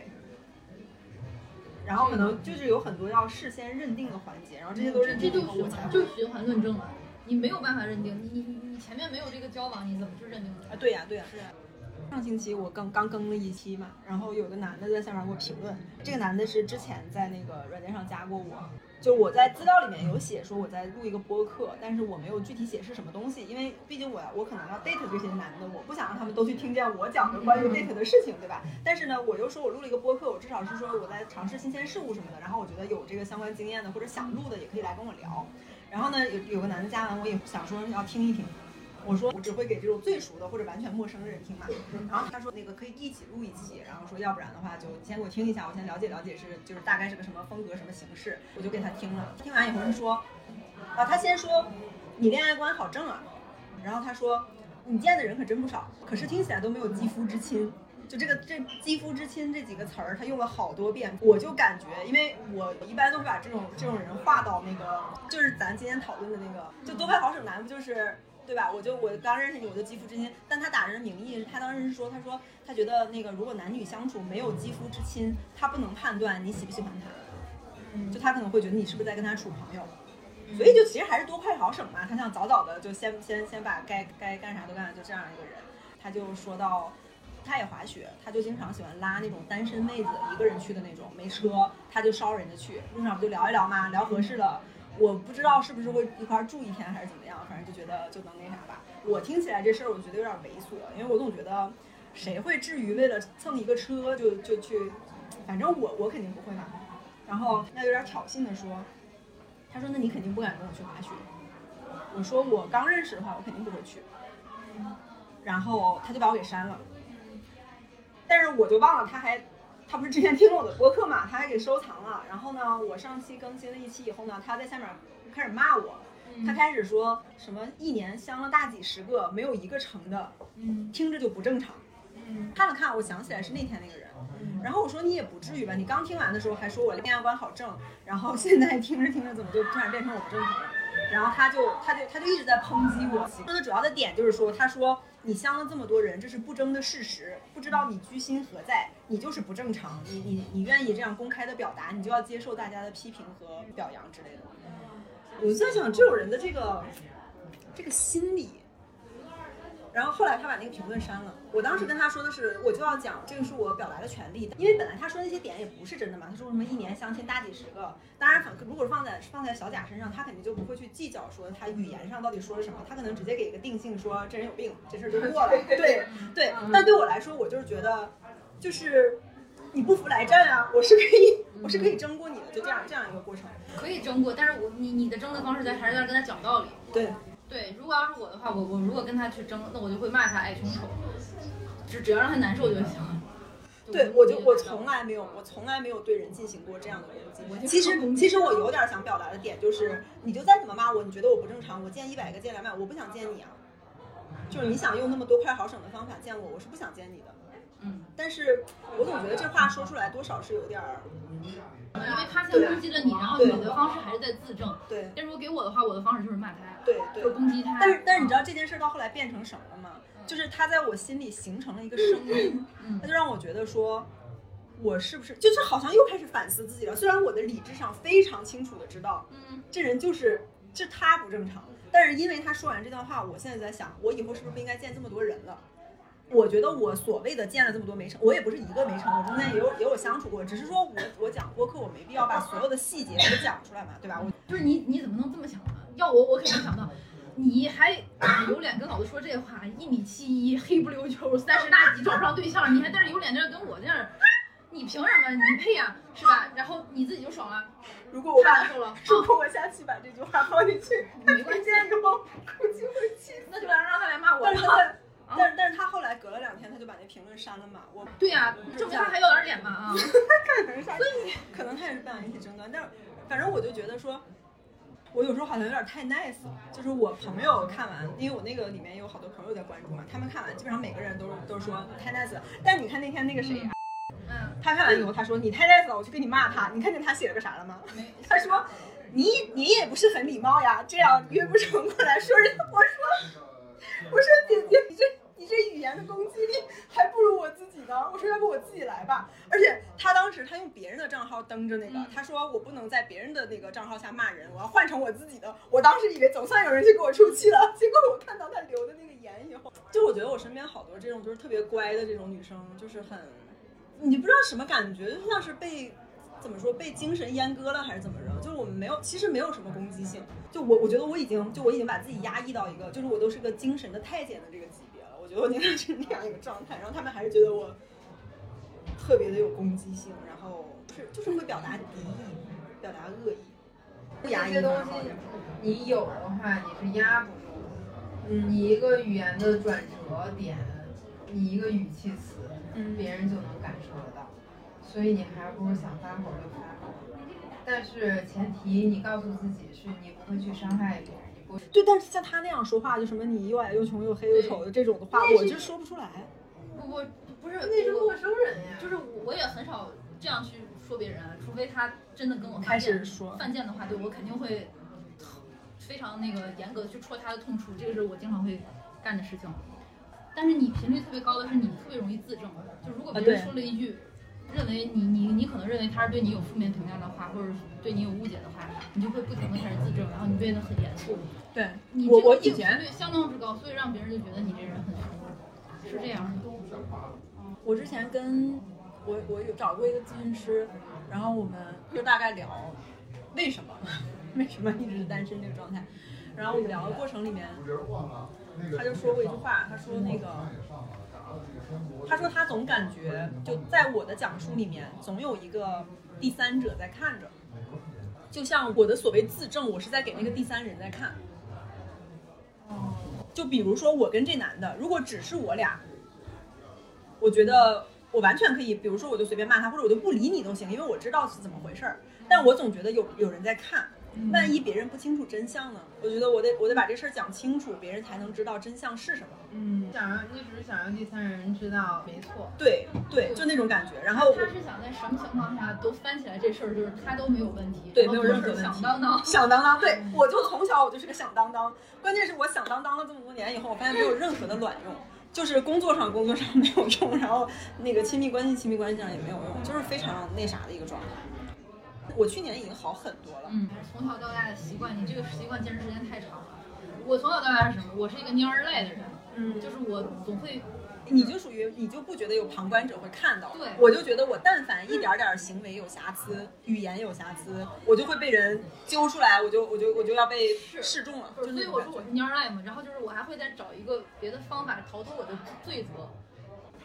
[SPEAKER 1] 然后可能就是有很多要事先认定的环节，然后这些都是
[SPEAKER 3] 这就循环，就是循环论证了。你没有办法认定，你你你前面没有这个交往，你怎么去认定呢？
[SPEAKER 1] 啊，对呀对呀是。上星期我刚刚更了一期嘛，然后有个男的在下面给我评论，这个男的是之前在那个软件上加过我。就我在资料里面有写说我在录一个播客，但是我没有具体写是什么东西，因为毕竟我我可能要 date 这些男的，我不想让他们都去听见我讲的关于 date 的事情，对吧？但是呢，我又说我录了一个播客，我至少是说我在尝试新鲜事物什么的，然后我觉得有这个相关经验的或者想录的也可以来跟我聊。然后呢，有有个男的加完，我也想说要听一听。我说我只会给这种最熟的或者完全陌生的人听嘛，然后他说那个可以一起录一期，然后说要不然的话就先给我听一下，我先了解了解是就是大概是个什么风格什么形式，我就给他听了。听完以后他说，啊他先说你恋爱观好正啊，然后他说你见的人可真不少，可是听起来都没有肌肤之亲，就这个这肌肤之亲这几个词儿他用了好多遍，我就感觉因为我一般都是把这种这种人划到那个就是咱今天讨论的那个就多快好省男不就是。对吧？我就我刚认识你，我就肌肤之亲。但他打人的名义，他当时是说，他说他觉得那个如果男女相处没有肌肤之亲，他不能判断你喜不喜欢他。就他可能会觉得你是不是在跟他处朋友。所以就其实还是多快好省嘛。他想早早的就先先先把该该干啥都干了，就这样一个人。他就说到，他也滑雪，他就经常喜欢拉那种单身妹子一个人去的那种，没车他就捎人家去，路上不就聊一聊嘛？聊合适了。我不知道是不是会一块住一天还是怎么样，反正就觉得就能那啥吧。我听起来这事儿，我觉得有点猥琐，因为我总觉得，谁会至于为了蹭一个车就就去，反正我我肯定不会嘛。然后那有点挑衅的说，他说那你肯定不敢跟我去滑雪。我说我刚认识的话，我肯定不会去。然后他就把我给删了，但是我就忘了他还。他不是之前听了我的博客嘛，他还给收藏了。然后呢，我上期更新了一期以后呢，他在下面开始骂我，他开始说什么一年相了大几十个，没有一个成的，听着就不正常。看了看，我想起来是那天那个人。然后我说你也不至于吧，你刚听完的时候还说我恋爱观好正，然后现在听着听着怎么就突然变成我不正常了？然后他就他就他就一直在抨击我。说的主要的点就是说，他说。你相了这么多人，这是不争的事实。不知道你居心何在，你就是不正常。你你你愿意这样公开的表达，你就要接受大家的批评和表扬之类的。我就在想这种人的这个这个心理。然后后来他把那个评论删了。我当时跟他说的是，我就要讲这个是我表达的权利，因为本来他说那些点也不是真的嘛。他说什么一年相亲大几十个，当然，如果放在放在小贾身上，他肯定就不会去计较说他语言上到底说了什么，他可能直接给一个定性，说这人有病，这事儿就过了。对对，但对我来说，我就是觉得，就是你不服来战啊，我是可以，我是可以争过你的，就这样这样一个过程。
[SPEAKER 3] 可以争过，但是我你你的争的方式在还是在跟他讲道理。
[SPEAKER 1] 对。
[SPEAKER 3] 对，如果要是我的话，我我如果跟他去争，那我就会骂他爱凶丑，只只要让他难受就行。
[SPEAKER 1] 对，我就我从来没有，我从来没有对人进行过这样的攻击。其实其实我有点想表达的点就是，你就再怎么骂我，你觉得我不正常，我见一百个见两百，我不想见你啊。就是你想用那么多快好省的方法见我，我是不想见你的。
[SPEAKER 3] 嗯，
[SPEAKER 1] 但是我总觉得这话说出来多少是有点儿。
[SPEAKER 3] 因为他先攻击了你，然后你的方式还是在自证。
[SPEAKER 1] 对。
[SPEAKER 3] 但如果给我的话，我的方式就是骂他，
[SPEAKER 1] 对对，
[SPEAKER 3] 攻击他。
[SPEAKER 1] 但是但是你知道这件事到后来变成什么了吗？就是他在我心里形成了一个声音，他就让我觉得说，我是不是就是好像又开始反思自己了？虽然我的理智上非常清楚的知道，嗯，这人就是这他不正常，但是因为他说完这段话，我现在在想，我以后是不是不应该见这么多人了？我觉得我所谓的见了这么多没成，我也不是一个没成，我中间也有也有相处过，只是说我我讲播客，我没必要把所有的细节都讲出来嘛，对吧？我
[SPEAKER 3] 就是你你怎么能这么想呢？要我我肯定想到，你还有脸跟老子说这话？一米七一，黑不溜秋，三十大几，找不上对象，你还在这有脸在这跟我这样？你凭什么？你配呀，是吧？然后你自己就爽了。
[SPEAKER 1] 如果我
[SPEAKER 3] 难受了，
[SPEAKER 1] 如果我下期把这句话放进去，
[SPEAKER 3] 没关系，
[SPEAKER 1] 估计会气，
[SPEAKER 3] 那就让让他来骂我。
[SPEAKER 1] 但是但是他后来隔了两天，他就把那评论删了嘛。我
[SPEAKER 3] 对呀，证明他还有点脸嘛啊。
[SPEAKER 1] 可能啥？所以可能他也是不想引起争端。但是反正我就觉得说，我有时候好像有点太 nice 了。就是我朋友看完，因为我那个里面有好多朋友在关注嘛，他们看完基本上每个人都都是说太 nice 了。但你看那天那个谁，
[SPEAKER 3] 嗯，
[SPEAKER 1] 他看完以后，他说你太 nice 了，我去给你骂他。你看见他写了个啥了吗？他说你你也不是很礼貌呀，这样约不成过来说人。我说我说姐姐，你这你这语言的攻击力还不如我自己呢。我说要不我自己来吧。而且他当时他用别人的账号登着那个，他说我不能在别人的那个账号下骂人，我要换成我自己的。我当时以为总算有人去给我出气了，结果我看到他留的那个言以后，就我觉得我身边好多这种就是特别乖的这种女生，就是很。你不知道什么感觉，就像是被怎么说被精神阉割了还是怎么着？就是我们没有，其实没有什么攻击性。就我我觉得我已经就我已经把自己压抑到一个，就是我都是个精神的太监的这个级别了。我觉得我应该是那样一个状态，然后他们还是觉得我特别的有攻击性，然后是就是会表达敌意，表达恶意。
[SPEAKER 2] 这些东西你有的话，你是压不住。
[SPEAKER 1] 嗯，
[SPEAKER 2] 你一个语言的转折点，你一个语气词。别人就能感受得到，所以你还不如想发火就发火。但是前提你告诉自己是你不会去伤害别人，你不
[SPEAKER 1] 对。但是像他那样说话，就什么你又矮又穷又黑又丑的这种的话，我就说不出来。
[SPEAKER 3] 不不不是，
[SPEAKER 2] 那是陌生人呀。
[SPEAKER 3] 就是我也很少这样去说别人，除非他真的跟我
[SPEAKER 1] 开始说
[SPEAKER 3] 犯贱的话，对我肯定会非常那个严格的去戳他的痛处，这个是我经常会干的事情。但是你频率特别高的是你特别容易自证，就如果别人说了一句，认为你你你可能认为他是对你有负面评价的话，或者对你有误解的话，你就会不停的开始自证，然后你变得很严肃。
[SPEAKER 1] 对，
[SPEAKER 3] 你
[SPEAKER 1] 我我以前
[SPEAKER 3] 对相当之高，所以让别人就觉得你这人很凶，是这样的。
[SPEAKER 1] 我之前跟我我有找过一个咨询师，然后我们就大概聊为什么 为什么一直是单身这个状态，然后我们聊的过程里面。他就说过一句话，他说那个，他说他总感觉就在我的讲述里面，总有一个第三者在看着，就像我的所谓自证，我是在给那个第三人在看。就比如说我跟这男的，如果只是我俩，我觉得我完全可以，比如说我就随便骂他，或者我就不理你都行，因为我知道是怎么回事儿。但我总觉得有有人在看。万一别人不清楚真相呢？我觉得我得我得把这事儿讲清楚，别人才能知道真相是什么。
[SPEAKER 2] 嗯，想让你只是想让第三人知道，没错。
[SPEAKER 1] 对对，就那种感觉。然后
[SPEAKER 3] 他是想在什么情况下都翻起来这事儿，就是他都没有问题，
[SPEAKER 1] 对，没有任何问题。
[SPEAKER 3] 响当当，
[SPEAKER 1] 响当当。对，我就从小我就是个响当当。关键是我响当当了这么多年以后，我发现没有任何的卵用，就是工作上工作上没有用，然后那个亲密关系亲密关系上也没有用，就是非常那啥的一个状态。我去年已经好很多了。
[SPEAKER 3] 嗯，从小到大的习惯，你这个习惯坚持时间太长了。我从小到大是什么？我是一个蔫儿赖的人。嗯，就是我总会，
[SPEAKER 1] 你就属于你就不觉得有旁观者会看到？
[SPEAKER 3] 对，
[SPEAKER 1] 我就觉得我但凡一点点行为有瑕疵，语言有瑕疵，我就会被人揪出来，我就我就我就要被示众了。
[SPEAKER 3] 所以我说我是蔫儿赖嘛。然后就是我还会再找一个别的方法逃脱我的罪责。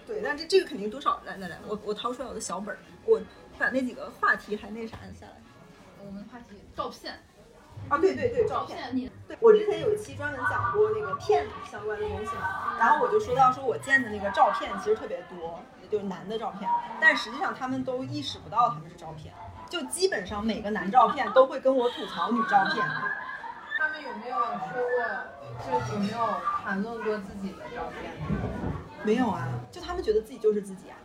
[SPEAKER 1] 对，但这这个肯定多少来来来，我我掏出来我的小本儿，我。把那几个话题还那啥下来。
[SPEAKER 3] 我们话题照片。
[SPEAKER 1] 啊，对对对，照片。你对我之前有一期专门讲过那个骗子相关的东西嘛，然后我就说到说我见的那个照片其实特别多，就是男的照片，但实际上他们都意识不到他们是照片，就基本上每个男照片都会跟我吐槽女照片。
[SPEAKER 2] 他们有没有说过，就有没有谈论过自己的照片？
[SPEAKER 1] 没有啊，就他们觉得自己就是自己啊。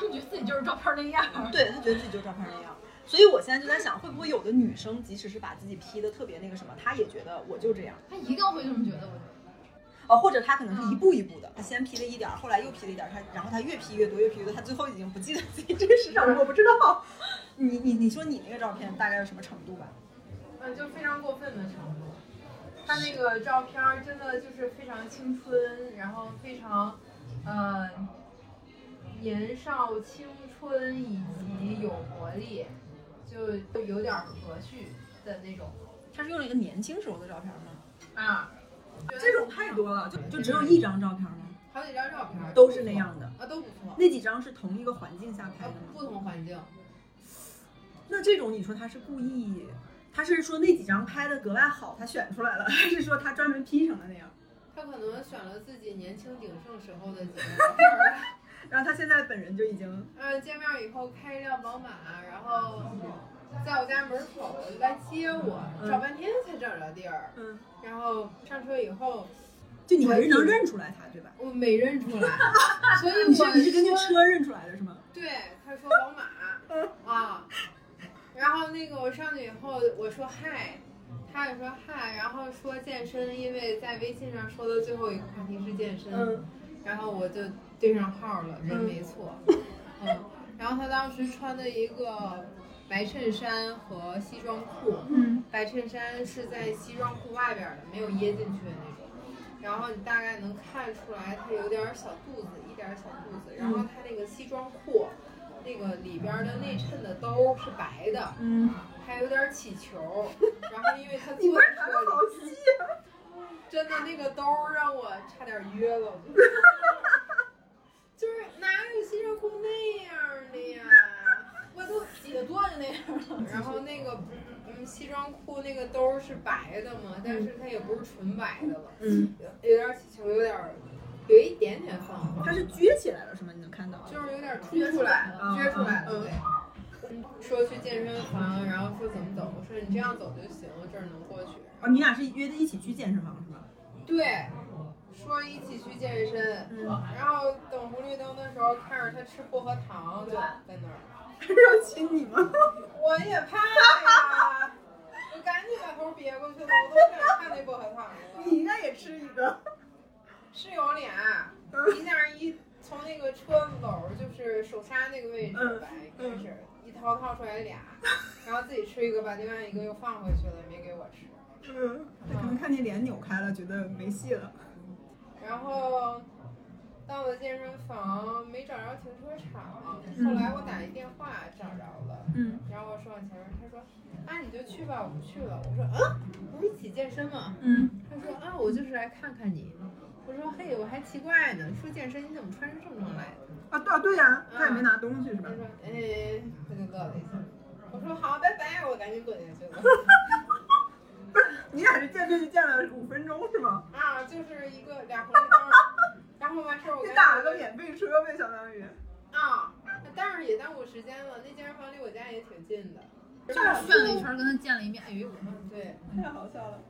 [SPEAKER 3] 他觉得自己就是照片那样，
[SPEAKER 1] 对他觉得自己就是照片那样，所以我现在就在想，会不会有的女生，即使是把自己 P 的特别那个什么，她也觉得我就这样，
[SPEAKER 3] 她一定会这么觉得，我觉得。
[SPEAKER 1] 哦，或者她可能是一步一步的，她先 P 了一点儿，后来又 P 了一点儿，她然后她越 P 越多，越 P 越多，她最后已经不记得自己真实长什么，我不知道。你你你说你那个照片大概是什么程度吧？
[SPEAKER 2] 嗯，就非常过分的程度。他那个照片真的就是非常青春，然后非常，呃。年少青春以及有活力，就就有点和煦的那种。
[SPEAKER 1] 他是用了一个年轻时候的照片吗？
[SPEAKER 2] 啊，
[SPEAKER 1] 这种太多了，就就只有一张照片吗？
[SPEAKER 2] 好几张照片
[SPEAKER 1] 都是那样的
[SPEAKER 2] 啊，都不错。
[SPEAKER 1] 那几张是同一个环境下拍的吗？
[SPEAKER 2] 不同环境。
[SPEAKER 1] 那这种你说他是故意？他是说那几张拍的格外好，他选出来了，还是说他专门 P 成的那样？
[SPEAKER 2] 他可能选了自己年轻鼎盛时候的几张照片。
[SPEAKER 1] 然后他现在本人就已经，
[SPEAKER 2] 呃，见面以后开一辆宝马，然后在我家门口来接我，找半天才找着地儿。嗯，然后上车以后，
[SPEAKER 1] 就你还是能认出来他，对吧？
[SPEAKER 2] 我没认出来，所以
[SPEAKER 1] 你是你是根据车认出来的是吗？
[SPEAKER 2] 对，他说宝马啊，然后那个我上去以后，我说嗨，他也说嗨，然后说健身，因为在微信上说的最后一个话题是健身，
[SPEAKER 1] 嗯
[SPEAKER 2] 然后我就对上号了，人没错，嗯，然后他当时穿的一个白衬衫和西装裤，
[SPEAKER 1] 嗯
[SPEAKER 2] 白衬衫是在西装裤外边的，没有掖进去的那种。然后你大概能看出来，他有点儿小肚子，一点儿小肚子。然后他那个西装裤，那个里边儿的内衬的兜是白的，
[SPEAKER 1] 嗯，
[SPEAKER 2] 还有点儿起球。然后因为他
[SPEAKER 1] 你
[SPEAKER 2] 坐在车里，
[SPEAKER 1] 细啊！
[SPEAKER 2] 真的那个兜儿让我差点约了。就是哪有西装裤那样的呀？我都
[SPEAKER 3] 解断那样了。
[SPEAKER 2] 然后那个嗯，西装裤那个兜儿是白的嘛，但是它也不是纯白的了，
[SPEAKER 1] 嗯，
[SPEAKER 2] 有有点儿起球，有点儿有一点点泛黄，
[SPEAKER 1] 它是撅起来了是吗？你能看到？
[SPEAKER 2] 就是有点儿凸出来了，
[SPEAKER 1] 嗯
[SPEAKER 2] 撅出来了，
[SPEAKER 1] 嗯
[SPEAKER 2] 说去健身房，然后说怎么走，我说你这样走就行，这儿能过去。
[SPEAKER 1] 啊，你俩是约的一起去健身房是吧？
[SPEAKER 2] 对，说一起去健身，
[SPEAKER 1] 嗯
[SPEAKER 2] 然后等红绿灯的时候，看着他吃薄荷糖，就在那儿。
[SPEAKER 1] 要亲你吗？
[SPEAKER 2] 我也怕呀，我赶紧把头别过去了，我都不敢看那薄荷糖了。
[SPEAKER 1] 你应该也吃一个。
[SPEAKER 2] 是有俩，一下一从那个车子斗儿，就是手刹那个位置开始一掏掏出来俩，然后自己吃一个，把另外一个又放回去了，没给我吃。
[SPEAKER 1] 嗯，他可能看你脸扭开了，觉得没戏了。
[SPEAKER 2] 然后到了健身房没找着停车场，后来我打一电话找着了，
[SPEAKER 1] 嗯
[SPEAKER 2] 然后我说往前面，他说啊你就去吧，我不去了。我说啊，不是一起健身吗？
[SPEAKER 1] 嗯，
[SPEAKER 2] 他说啊，我就是来看看你。我说嘿，我还奇怪呢，说健身你怎么穿着正装来的？
[SPEAKER 1] 啊对啊对呀，他也没拿东西是吧
[SPEAKER 2] 他？说哎，他就乐了一下。我说好，拜拜，我赶紧滚下去了。
[SPEAKER 1] 不是，你俩是见面就见了五分钟是吗？
[SPEAKER 2] 啊，就是一个俩红绿灯，然后完事儿我
[SPEAKER 1] 你打了个免费车呗，相当于。
[SPEAKER 2] 啊，但是也耽误时间了。那健身房离我家也挺近的。
[SPEAKER 3] 就是炫了一圈，跟他见了一面，哎呦，
[SPEAKER 2] 嗯，对。
[SPEAKER 1] 太好笑了。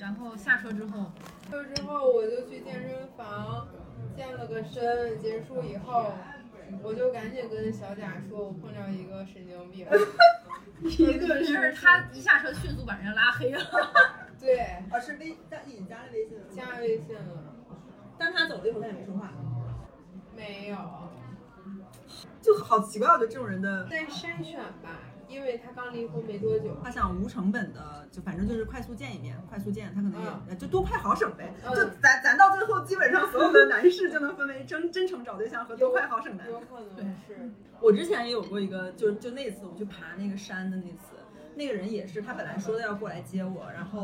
[SPEAKER 3] 然后下车之后，
[SPEAKER 2] 车之后我就去健身房健了个身，结束以后，我就赶紧跟小贾说，我碰到一个神经病。
[SPEAKER 1] 一个
[SPEAKER 3] 就是他一下车迅速把人家拉黑了。
[SPEAKER 2] 对，
[SPEAKER 1] 啊是微加已经加了微信了，
[SPEAKER 2] 加微信了。
[SPEAKER 1] 但他走了以后他也没说话，
[SPEAKER 2] 没有，
[SPEAKER 1] 就好奇怪，我觉得这种人的。
[SPEAKER 2] 在筛选吧，因为他刚离婚没多久。
[SPEAKER 1] 他想无成本的，就反正就是快速见一面，快速见，他可能也、
[SPEAKER 2] 嗯
[SPEAKER 1] 就多快好省呗。
[SPEAKER 2] 嗯
[SPEAKER 1] 就咱咱到最后，基本上所有的男士就能分为真真诚找对象和多快好省男。
[SPEAKER 2] 有可能是。
[SPEAKER 1] 我之前也有过一个，就就那次我去爬那个山的那次，那个人也是，他本来说的要过来接我，然后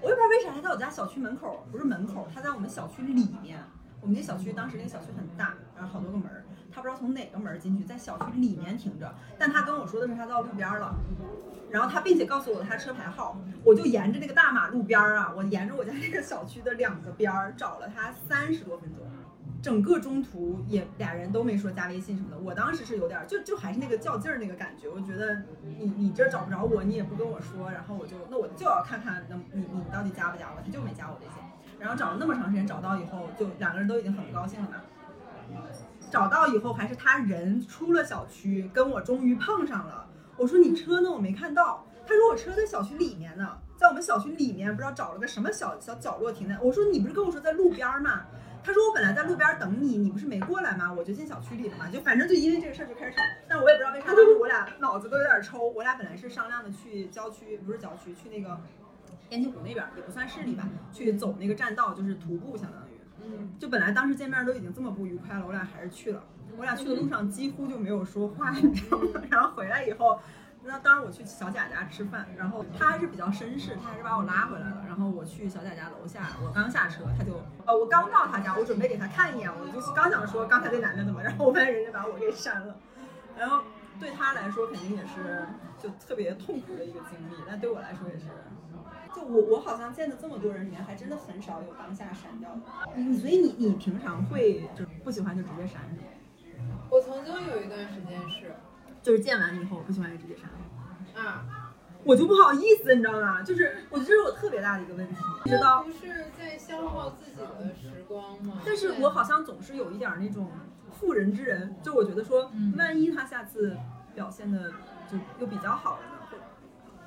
[SPEAKER 1] 我也不知道为啥他在我家小区门口，不是门口，他在我们小区里面。我们那小区当时那个小区很大，然后好多个门儿，他不知道从哪个门进去，在小区里面停着，但他跟我说的是他到路边了，然后他并且告诉我他车牌号，我就沿着那个大马路边儿啊，我沿着我家那个小区的两个边儿找了他三十多分钟。整个中途也俩人都没说加微信什么的，我当时是有点就就还是那个较劲儿那个感觉，我觉得你你这找不着我，你也不跟我说，然后我就那我就要看看能你你到底加不加我，他就没加我微信，然后找了那么长时间找到以后，就两个人都已经很不高兴了嘛。找到以后还是他人出了小区，跟我终于碰上了。我说你车呢？我没看到。他说我车在小区里面呢，在我们小区里面不知道找了个什么小小角落停的。我说你不是跟我说在路边吗？他说我本来在路边等你，你不是没过来吗？我就进小区里了嘛，就反正就因为这个事儿就开始吵。但我也不知道为啥，当时我俩脑子都有点抽。我俩本来是商量的去郊区，不是郊区，去那个烟梯湖那边，也不算市里吧，去走那个栈道，就是徒步，相当于。
[SPEAKER 2] 嗯，
[SPEAKER 1] 就本来当时见面都已经这么不愉快了，我俩还是去了。我俩去的路上几乎就没有说话，你知道吗？然后回来以后，那当时我去小贾家吃饭，然后他还是比较绅士，他还是把我拉回来了。然后我去小贾家楼下，我刚下车，他就呃，我刚到他家，我准备给他看一眼，我就刚想说刚才那男的怎么，然后我发现人家把我给删了。然后对他来说肯定也是就特别痛苦的一个经历，但对我来说也是。就我我好像见的这么多人里面，还真的很少有当下删掉的。你所以你你平常会就不喜欢就直接删是吗？
[SPEAKER 2] 我曾经有一段时间是
[SPEAKER 1] 就是见完以后不喜欢就直接删。
[SPEAKER 2] 啊，
[SPEAKER 1] 我就不好意思，你知道吗？就是我觉得这是我特别大的一个问题。知道
[SPEAKER 2] 不是在消耗自己的时光吗？
[SPEAKER 1] 但是我好像总是有一点那种妇人之仁，就我觉得说，万一他下次表现的就又比较好了呢，或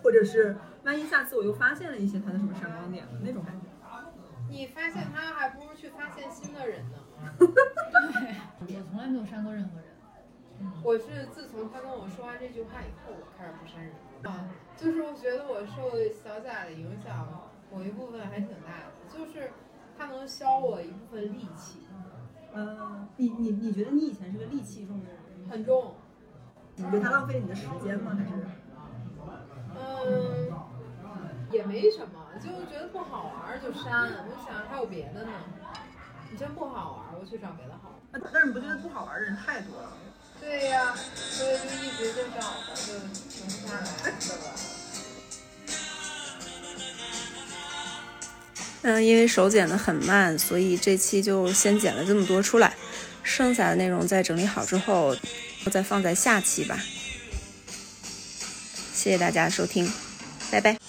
[SPEAKER 1] 或者是万一下次我又发现了一些他的什么闪光点那种感觉。
[SPEAKER 2] 你发现他，还不如去发现新的人呢。
[SPEAKER 3] 对，我从来没有删过任何人。
[SPEAKER 2] 我是自从他跟我说完这句话以后，我开始不删人。啊，就是我觉得我受小贾的影响，某一部分还挺大的，就是他能消我一部分戾气。
[SPEAKER 1] 嗯，你你你觉得你以前是个戾气重的人？
[SPEAKER 2] 很重。
[SPEAKER 1] 你觉得他浪费你的时间吗？还是？
[SPEAKER 2] 嗯，也没什么，就觉得不好玩就删。我想还有别的呢，你真不好玩，我去找别的好
[SPEAKER 1] 玩。但是你不觉得不好玩的人太多了？
[SPEAKER 2] 对呀，所以就一直就找吧，就停不下来，对吧？
[SPEAKER 4] 嗯，因为手剪的很慢，所以这期就先剪了这么多出来，剩下的内容再整理好之后，再放在下期吧。谢谢大家收听，拜拜。